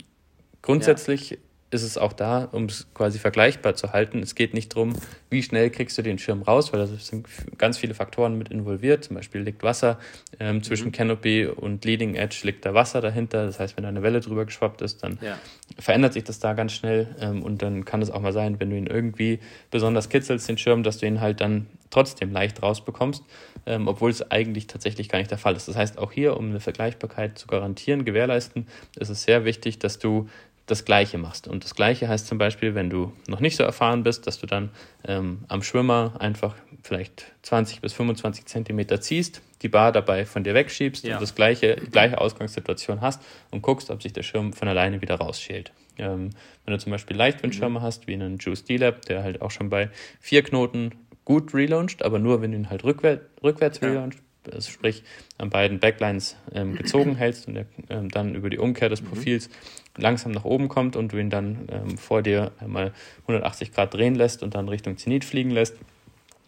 Speaker 2: grundsätzlich ist es auch da, um es quasi vergleichbar zu halten. Es geht nicht darum, wie schnell kriegst du den Schirm raus, weil da sind ganz viele Faktoren mit involviert. Zum Beispiel liegt Wasser ähm, zwischen mhm. Canopy und Leading Edge, liegt da Wasser dahinter. Das heißt, wenn da eine Welle drüber geschwappt ist, dann ja. verändert sich das da ganz schnell. Ähm, und dann kann es auch mal sein, wenn du ihn irgendwie besonders kitzelst, den Schirm, dass du ihn halt dann trotzdem leicht rausbekommst, ähm, obwohl es eigentlich tatsächlich gar nicht der Fall ist. Das heißt, auch hier, um eine Vergleichbarkeit zu garantieren, gewährleisten, ist es sehr wichtig, dass du das Gleiche machst. Und das Gleiche heißt zum Beispiel, wenn du noch nicht so erfahren bist, dass du dann ähm, am Schwimmer einfach vielleicht 20 bis 25 Zentimeter ziehst, die Bar dabei von dir wegschiebst ja. und das gleiche, gleiche Ausgangssituation hast und guckst, ob sich der Schirm von alleine wieder rausschält. Ähm, wenn du zum Beispiel Leichtwindschirme mhm. hast, wie einen Juice D-Lab, der halt auch schon bei vier Knoten gut relauncht, aber nur wenn du ihn halt rückwär rückwärts ja. relauncht, sprich an beiden Backlines ähm, gezogen hältst und er ähm, dann über die Umkehr des mhm. Profils mhm. langsam nach oben kommt und du ihn dann ähm, vor dir einmal 180 Grad drehen lässt und dann Richtung Zenit fliegen lässt.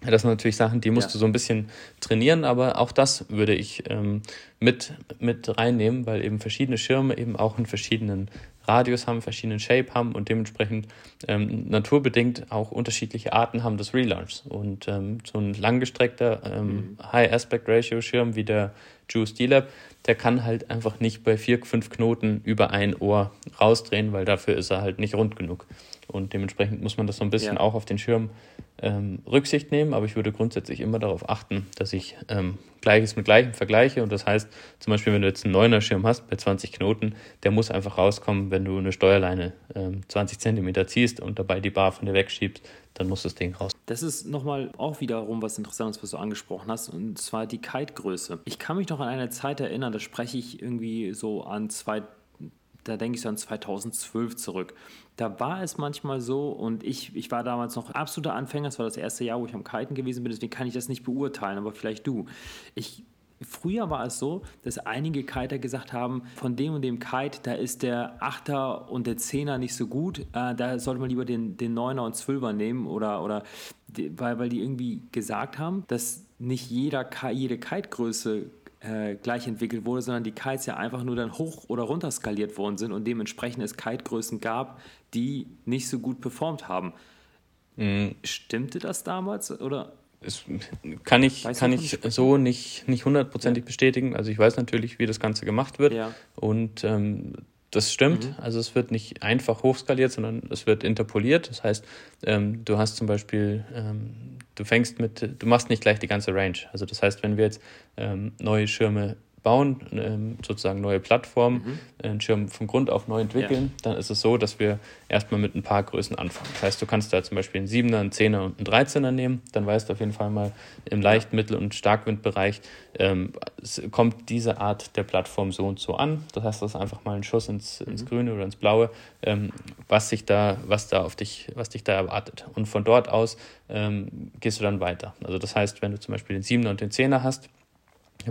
Speaker 2: Das sind natürlich Sachen, die musst ja. du so ein bisschen trainieren, aber auch das würde ich ähm, mit, mit reinnehmen, weil eben verschiedene Schirme eben auch in verschiedenen Radius haben, verschiedenen Shape haben und dementsprechend ähm, naturbedingt auch unterschiedliche Arten haben des Relaunchs. Und ähm, so ein langgestreckter ähm, mhm. High Aspect Ratio Schirm wie der Juice D-Lab, der kann halt einfach nicht bei vier, fünf Knoten über ein Ohr rausdrehen, weil dafür ist er halt nicht rund genug. Und dementsprechend muss man das so ein bisschen ja. auch auf den Schirm ähm, Rücksicht nehmen, aber ich würde grundsätzlich immer darauf achten, dass ich ähm, Gleiches mit Gleichem vergleiche. Und das heißt, zum Beispiel, wenn du jetzt einen neuner Schirm hast bei 20 Knoten, der muss einfach rauskommen, wenn du eine Steuerleine ähm, 20 Zentimeter ziehst und dabei die Bar von dir wegschiebst, dann muss das Ding raus.
Speaker 1: Das ist nochmal auch wiederum was Interessantes, was du angesprochen hast, und zwar die Kite-Größe. Ich kann mich noch an eine Zeit erinnern, da spreche ich irgendwie so an zwei da denke ich so an 2012 zurück da war es manchmal so und ich, ich war damals noch absoluter Anfänger, das war das erste Jahr, wo ich am Kiten gewesen bin, deswegen kann ich das nicht beurteilen, aber vielleicht du. Ich, Früher war es so, dass einige Kiter gesagt haben, von dem und dem Kite, da ist der Achter und der Zehner nicht so gut, äh, da sollte man lieber den, den Neuner und Zwölfer nehmen oder, oder weil, weil die irgendwie gesagt haben, dass nicht jeder, jede Kite-Größe äh, gleich entwickelt wurde, sondern die Kites ja einfach nur dann hoch oder runter skaliert worden sind und dementsprechend es Kite-Größen gab, die nicht so gut performt haben. Mhm. Stimmte das damals oder?
Speaker 2: Es kann ich, kann ich so nicht, nicht hundertprozentig ja. bestätigen. Also ich weiß natürlich, wie das Ganze gemacht wird. Ja. Und ähm, das stimmt. Mhm. Also es wird nicht einfach hochskaliert, sondern es wird interpoliert. Das heißt, ähm, du hast zum Beispiel, ähm, du fängst mit, du machst nicht gleich die ganze Range. Also das heißt, wenn wir jetzt ähm, neue Schirme bauen, ähm, sozusagen neue Plattformen, mhm. einen Schirm von Grund auf neu entwickeln, ja. dann ist es so, dass wir erstmal mit ein paar Größen anfangen. Das heißt, du kannst da zum Beispiel einen 7er, einen 10er und einen 13er nehmen, dann weißt du auf jeden Fall mal im Leicht-, Mittel- und Starkwindbereich ähm, kommt diese Art der Plattform so und so an. Das heißt, das ist einfach mal ein Schuss ins, ins mhm. Grüne oder ins Blaue, ähm, was sich da, was da auf dich, was dich da erwartet. Und von dort aus ähm, gehst du dann weiter. Also das heißt, wenn du zum Beispiel den 7er und den 10er hast,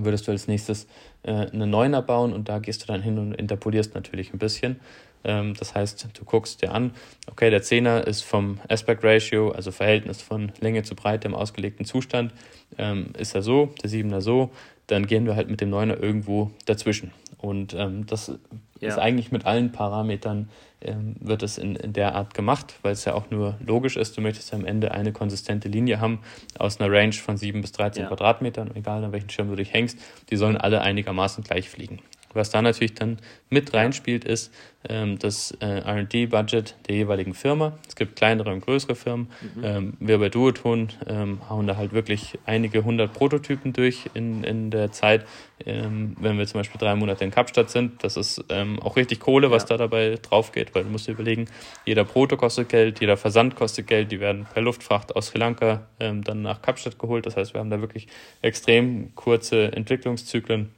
Speaker 2: würdest du als nächstes äh, eine Neuner bauen und da gehst du dann hin und interpolierst natürlich ein bisschen. Ähm, das heißt, du guckst dir an, okay, der Zehner ist vom Aspect Ratio, also Verhältnis von Länge zu Breite im ausgelegten Zustand, ähm, ist er so, der Siebener so, dann gehen wir halt mit dem Neuner irgendwo dazwischen. Und ähm, das ja. ist eigentlich mit allen Parametern ähm, wird es in, in der Art gemacht, weil es ja auch nur logisch ist. Du möchtest ja am Ende eine konsistente Linie haben aus einer Range von 7 bis 13 ja. Quadratmetern, egal an welchen Schirm du dich hängst. Die sollen alle einigermaßen gleich fliegen. Was da natürlich dann mit reinspielt, ist ähm, das äh, RD-Budget der jeweiligen Firma. Es gibt kleinere und größere Firmen. Mhm. Ähm, wir bei Duoton ähm, hauen da halt wirklich einige hundert Prototypen durch in, in der Zeit. Ähm, wenn wir zum Beispiel drei Monate in Kapstadt sind, das ist ähm, auch richtig Kohle, was ja. da dabei drauf geht, weil du musst dir überlegen, jeder Proto kostet Geld, jeder Versand kostet Geld, die werden per Luftfracht aus Sri Lanka ähm, dann nach Kapstadt geholt. Das heißt, wir haben da wirklich extrem kurze Entwicklungszyklen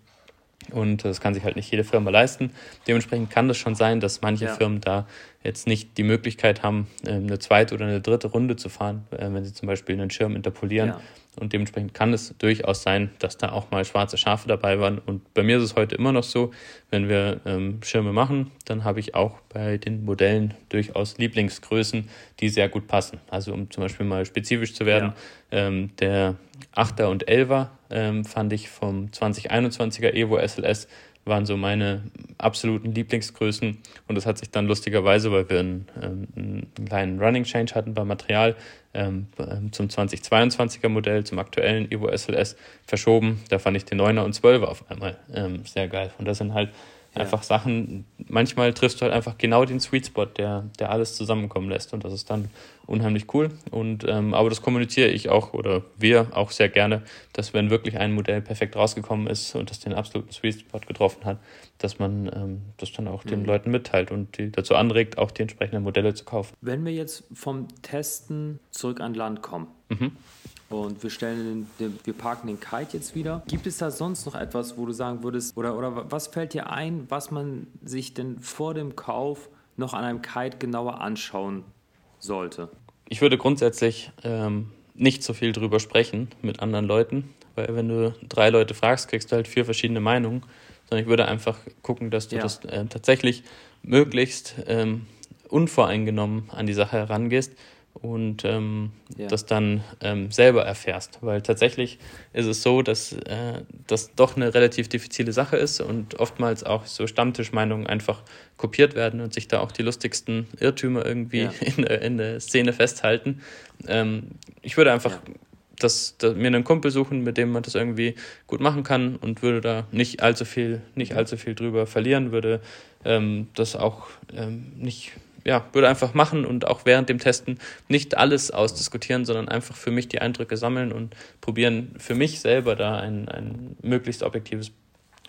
Speaker 2: und das kann sich halt nicht jede Firma leisten. Dementsprechend kann das schon sein, dass manche ja. Firmen da jetzt nicht die Möglichkeit haben, ähm, eine zweite oder eine dritte Runde zu fahren, äh, wenn sie zum Beispiel einen Schirm interpolieren. Ja. Und dementsprechend kann es durchaus sein, dass da auch mal schwarze Schafe dabei waren. Und bei mir ist es heute immer noch so, wenn wir ähm, Schirme machen, dann habe ich auch bei den Modellen durchaus Lieblingsgrößen, die sehr gut passen. Also um zum Beispiel mal spezifisch zu werden, ja. ähm, der 8er und 11er ähm, fand ich vom 2021er Evo SLS waren so meine absoluten Lieblingsgrößen. Und das hat sich dann lustigerweise, weil wir einen, ähm, einen kleinen Running Change hatten beim Material, ähm, ähm zum 2022er Modell, zum aktuellen Evo SLS verschoben. Da fand ich den 9er und 12er auf einmal sehr geil. Und das sind halt ja. Einfach Sachen, manchmal triffst du halt einfach genau den Sweet Spot, der, der alles zusammenkommen lässt. Und das ist dann unheimlich cool. Und ähm, aber das kommuniziere ich auch oder wir auch sehr gerne, dass wenn wirklich ein Modell perfekt rausgekommen ist und das den absoluten Sweet Spot getroffen hat, dass man ähm, das dann auch mhm. den Leuten mitteilt und die dazu anregt, auch die entsprechenden Modelle zu kaufen.
Speaker 1: Wenn wir jetzt vom Testen zurück an Land kommen. Mhm. Und wir stellen den, wir parken den Kite jetzt wieder. Gibt es da sonst noch etwas, wo du sagen würdest, oder, oder was fällt dir ein, was man sich denn vor dem Kauf noch an einem Kite genauer anschauen sollte?
Speaker 2: Ich würde grundsätzlich ähm, nicht so viel drüber sprechen mit anderen Leuten, weil wenn du drei Leute fragst, kriegst du halt vier verschiedene Meinungen. Sondern ich würde einfach gucken, dass du ja. das äh, tatsächlich möglichst ähm, unvoreingenommen an die Sache herangehst und ähm, ja. das dann ähm, selber erfährst. Weil tatsächlich ist es so, dass äh, das doch eine relativ diffizile Sache ist und oftmals auch so Stammtischmeinungen einfach kopiert werden und sich da auch die lustigsten Irrtümer irgendwie ja. in, der, in der Szene festhalten. Ähm, ich würde einfach ja. das, das, mir einen Kumpel suchen, mit dem man das irgendwie gut machen kann und würde da nicht allzu viel, nicht allzu viel drüber verlieren, würde ähm, das auch ähm, nicht ja, würde einfach machen und auch während dem Testen nicht alles ausdiskutieren, sondern einfach für mich die Eindrücke sammeln und probieren, für mich selber da ein, ein möglichst objektives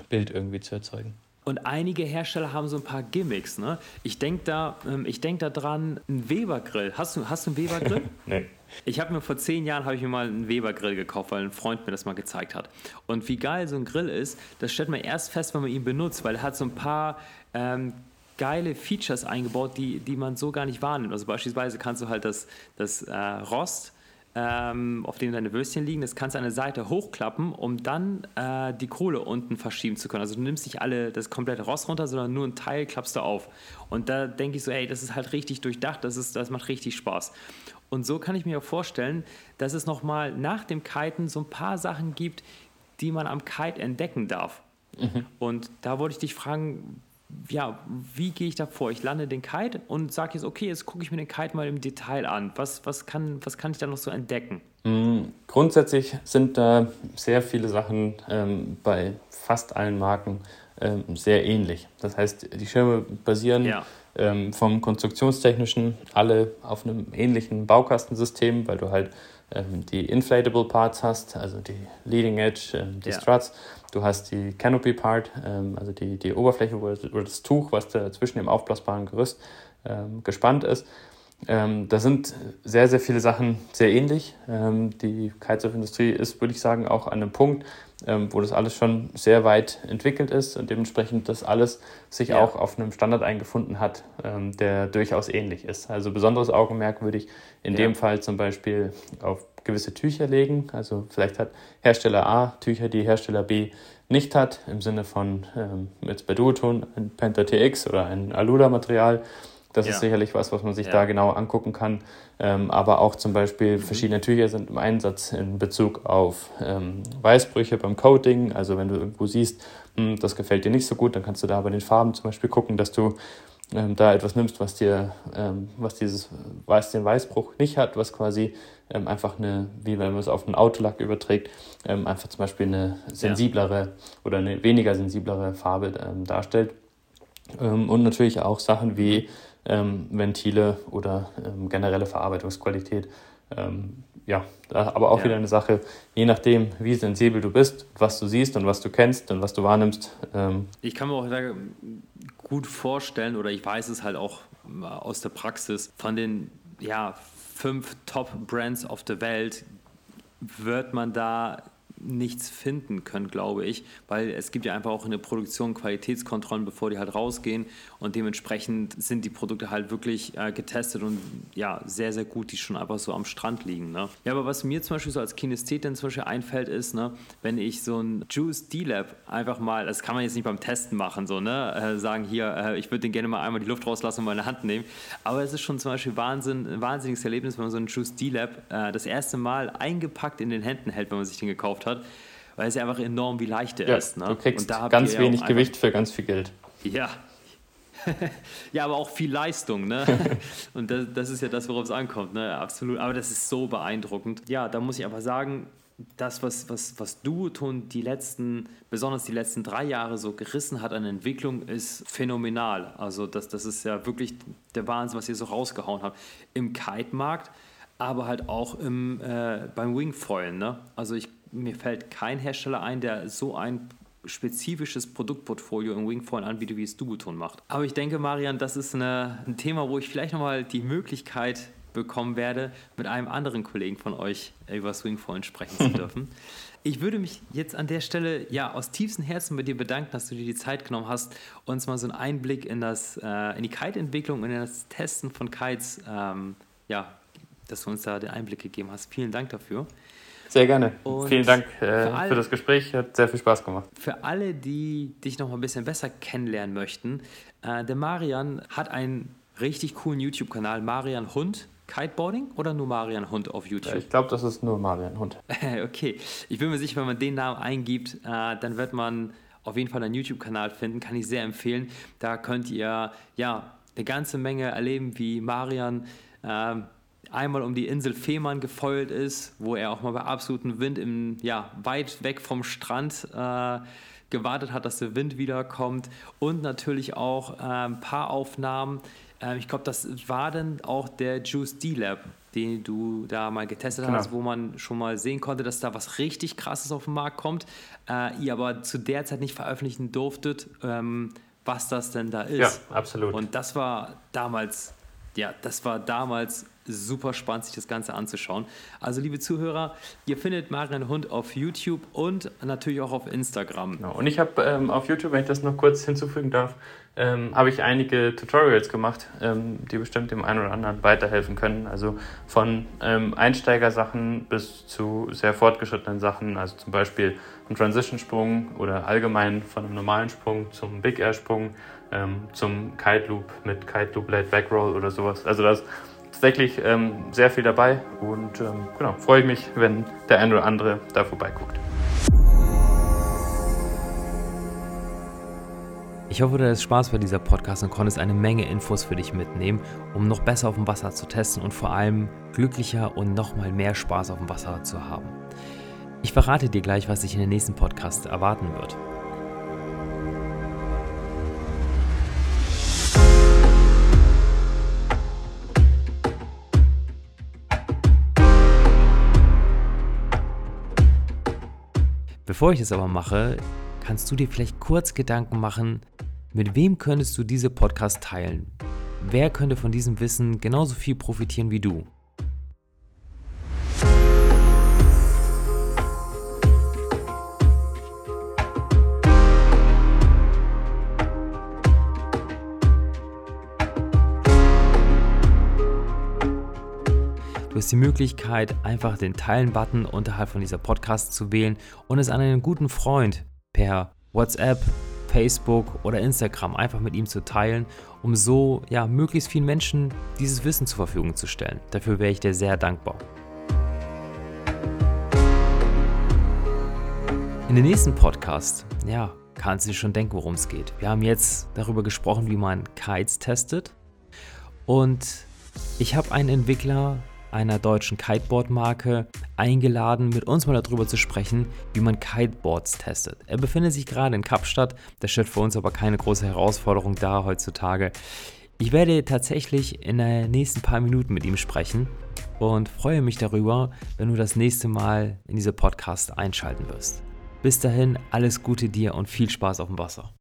Speaker 2: Bild irgendwie zu erzeugen.
Speaker 1: Und einige Hersteller haben so ein paar Gimmicks. Ne? Ich denke da, ähm, denk da dran, ein Weber-Grill. Hast du, hast du einen Weber-Grill?
Speaker 2: nee.
Speaker 1: Ich habe mir vor zehn Jahren habe ich mir mal einen Weber-Grill gekauft, weil ein Freund mir das mal gezeigt hat. Und wie geil so ein Grill ist, das stellt man erst fest, wenn man ihn benutzt, weil er hat so ein paar ähm, geile Features eingebaut, die, die man so gar nicht wahrnimmt. Also beispielsweise kannst du halt das, das äh, Rost, ähm, auf dem deine Würstchen liegen, das kannst du an der Seite hochklappen, um dann äh, die Kohle unten verschieben zu können. Also du nimmst nicht alle das komplette Rost runter, sondern nur ein Teil klappst du auf. Und da denke ich so, ey, das ist halt richtig durchdacht, das, ist, das macht richtig Spaß. Und so kann ich mir auch vorstellen, dass es nochmal nach dem Kiten so ein paar Sachen gibt, die man am Kite entdecken darf. Mhm. Und da wollte ich dich fragen, ja, wie gehe ich da vor? Ich lande den Kite und sage jetzt, okay, jetzt gucke ich mir den Kite mal im Detail an. Was, was, kann, was kann ich da noch so entdecken?
Speaker 2: Mm, grundsätzlich sind da sehr viele Sachen ähm, bei fast allen Marken ähm, sehr ähnlich. Das heißt, die Schirme basieren ja. ähm, vom konstruktionstechnischen alle auf einem ähnlichen Baukastensystem, weil du halt ähm, die Inflatable Parts hast, also die Leading Edge, ähm, die ja. Struts. Du hast die Canopy Part, ähm, also die, die Oberfläche oder das Tuch, was da zwischen dem aufblasbaren Gerüst ähm, gespannt ist. Ähm, da sind sehr, sehr viele Sachen sehr ähnlich. Ähm, die Kitesurf-Industrie ist, würde ich sagen, auch an einem Punkt, ähm, wo das alles schon sehr weit entwickelt ist und dementsprechend das alles sich ja. auch auf einem Standard eingefunden hat, ähm, der durchaus ähnlich ist. Also besonderes Augenmerk würde ich in ja. dem Fall zum Beispiel auf gewisse Tücher legen. Also vielleicht hat Hersteller A Tücher, die Hersteller B nicht hat, im Sinne von ähm, jetzt bei Duoton ein Penta TX oder ein Alula-Material das ja. ist sicherlich was, was man sich ja. da genau angucken kann. Ähm, aber auch zum Beispiel mhm. verschiedene Tücher sind im Einsatz in Bezug auf ähm, Weißbrüche beim Coating. Also wenn du irgendwo siehst, hm, das gefällt dir nicht so gut, dann kannst du da bei den Farben zum Beispiel gucken, dass du ähm, da etwas nimmst, was dir, ähm, was dieses Weiß, den Weißbruch nicht hat, was quasi ähm, einfach eine, wie wenn man es auf einen Autolack überträgt, ähm, einfach zum Beispiel eine sensiblere ja. oder eine weniger sensiblere Farbe darstellt. und natürlich auch Sachen wie ähm, Ventile oder ähm, generelle Verarbeitungsqualität. Ähm, ja, aber auch ja. wieder eine Sache, je nachdem, wie sensibel du bist, was du siehst und was du kennst und was du wahrnimmst.
Speaker 1: Ähm, ich kann mir auch gut vorstellen, oder ich weiß es halt auch aus der Praxis, von den ja, fünf Top-Brands auf der Welt wird man da nichts finden können, glaube ich, weil es gibt ja einfach auch in der Produktion Qualitätskontrollen, bevor die halt rausgehen und dementsprechend sind die Produkte halt wirklich äh, getestet und ja, sehr, sehr gut, die schon einfach so am Strand liegen. Ne? Ja, aber was mir zum Beispiel so als Kinesthet dann zum Beispiel einfällt, ist, ne, wenn ich so ein Juice D-Lab einfach mal, das kann man jetzt nicht beim Testen machen, so, ne, äh, sagen hier, äh, ich würde den gerne mal einmal die Luft rauslassen und meine Hand nehmen, aber es ist schon zum Beispiel Wahnsinn, ein wahnsinniges Erlebnis, wenn man so einen Juice D-Lab äh, das erste Mal eingepackt in den Händen hält, wenn man sich den gekauft hat, weil es ja einfach enorm wie leicht er
Speaker 2: ja,
Speaker 1: ist. Ne?
Speaker 2: Du kriegst ganz wenig Gewicht für ganz viel Geld.
Speaker 1: Ja. ja, aber auch viel Leistung, ne? Und das, das ist ja das, worauf es ankommt, ne? Absolut. Aber das ist so beeindruckend. Ja, da muss ich aber sagen, das, was, was, was Duoton die letzten, besonders die letzten drei Jahre so gerissen hat an Entwicklung, ist phänomenal. Also das, das ist ja wirklich der Wahnsinn, was ihr so rausgehauen habt. Im Kite-Markt, aber halt auch im, äh, beim Wingfoil. Ne? Also ich, mir fällt kein Hersteller ein, der so ein spezifisches Produktportfolio im Wingfoil anbietet, wie es Dubuton macht. Aber ich denke, Marian, das ist eine, ein Thema, wo ich vielleicht nochmal die Möglichkeit bekommen werde, mit einem anderen Kollegen von euch über Swingfoil sprechen zu dürfen. Ich würde mich jetzt an der Stelle ja aus tiefstem Herzen bei dir bedanken, dass du dir die Zeit genommen hast, uns mal so einen Einblick in, das, äh, in die Kite-Entwicklung und in das Testen von Kites, ähm, ja, dass du uns da den Einblick gegeben hast. Vielen Dank dafür.
Speaker 2: Sehr gerne. Und Vielen Dank äh, für, alle, für, das Gespräch. Hat sehr viel Spaß gemacht.
Speaker 1: Für alle, die dich noch mal ein bisschen besser kennenlernen möchten, äh, der Marian hat einen richtig coolen YouTube-Kanal, Marian Hund. Kiteboarding oder nur Marian Hund auf YouTube?
Speaker 2: Ich glaube, das ist nur Marian Hund.
Speaker 1: okay. Ich bin mir sicher, wenn man den Namen eingibt, äh, dann wird man auf jeden Fall einen YouTube-Kanal finden. Kann ich sehr empfehlen. Da könnt ihr ja eine ganze Menge erleben, wie Marian äh, einmal um die Insel Fehmarn gefeuert ist, wo er auch mal bei absolutem Wind im, ja, weit weg vom Strand äh, gewartet hat, dass der Wind wiederkommt und natürlich auch äh, ein paar Aufnahmen ähm, ich glaube, das war dann auch der Juice D-Lab, den du da mal getestet genau. hast, wo man schon mal sehen konnte, dass da was richtig Krasses auf den Markt kommt, äh, ihr aber zu der Zeit nicht veröffentlichen durftet, ähm, was das denn da ist.
Speaker 2: Ja, absolut.
Speaker 1: Und das war damals, ja, das war damals super spannend, sich das Ganze anzuschauen. Also, liebe Zuhörer, ihr findet Marian Hund auf YouTube und natürlich auch auf Instagram.
Speaker 2: Genau. Und ich habe ähm, auf YouTube, wenn ich das noch kurz hinzufügen darf, ähm, habe ich einige Tutorials gemacht, ähm, die bestimmt dem einen oder anderen weiterhelfen können. Also von ähm, Einsteigersachen bis zu sehr fortgeschrittenen Sachen, also zum Beispiel ein Transition-Sprung oder allgemein von einem normalen Sprung zum Big Air-Sprung, ähm, zum Kite Loop mit Kite Loop Late Back oder sowas. Also das tatsächlich ähm, sehr viel dabei und ähm, genau, freue ich mich, wenn der ein oder andere da vorbeiguckt.
Speaker 1: Ich hoffe, du hattest Spaß bei dieser Podcast und konntest eine Menge Infos für dich mitnehmen, um noch besser auf dem Wasser zu testen und vor allem glücklicher und nochmal mehr Spaß auf dem Wasser zu haben. Ich verrate dir gleich, was dich in den nächsten Podcast erwarten wird. Bevor ich das aber mache, kannst du dir vielleicht kurz Gedanken machen, mit wem könntest du diese Podcast teilen? Wer könnte von diesem Wissen genauso viel profitieren wie du? Du hast die Möglichkeit, einfach den Teilen-Button unterhalb von dieser Podcast zu wählen und es an einen guten Freund per WhatsApp, Facebook oder Instagram einfach mit ihm zu teilen, um so ja möglichst vielen Menschen dieses Wissen zur Verfügung zu stellen. Dafür wäre ich dir sehr dankbar. In den nächsten Podcast, ja, kannst du dir schon denken, worum es geht. Wir haben jetzt darüber gesprochen, wie man Kites testet. Und ich habe einen Entwickler einer deutschen Kiteboard-Marke eingeladen, mit uns mal darüber zu sprechen, wie man Kiteboards testet. Er befindet sich gerade in Kapstadt, das stellt für uns aber keine große Herausforderung dar heutzutage. Ich werde tatsächlich in den nächsten paar Minuten mit ihm sprechen und freue mich darüber, wenn du das nächste Mal in diese Podcast einschalten wirst. Bis dahin, alles Gute dir und viel Spaß auf dem Wasser.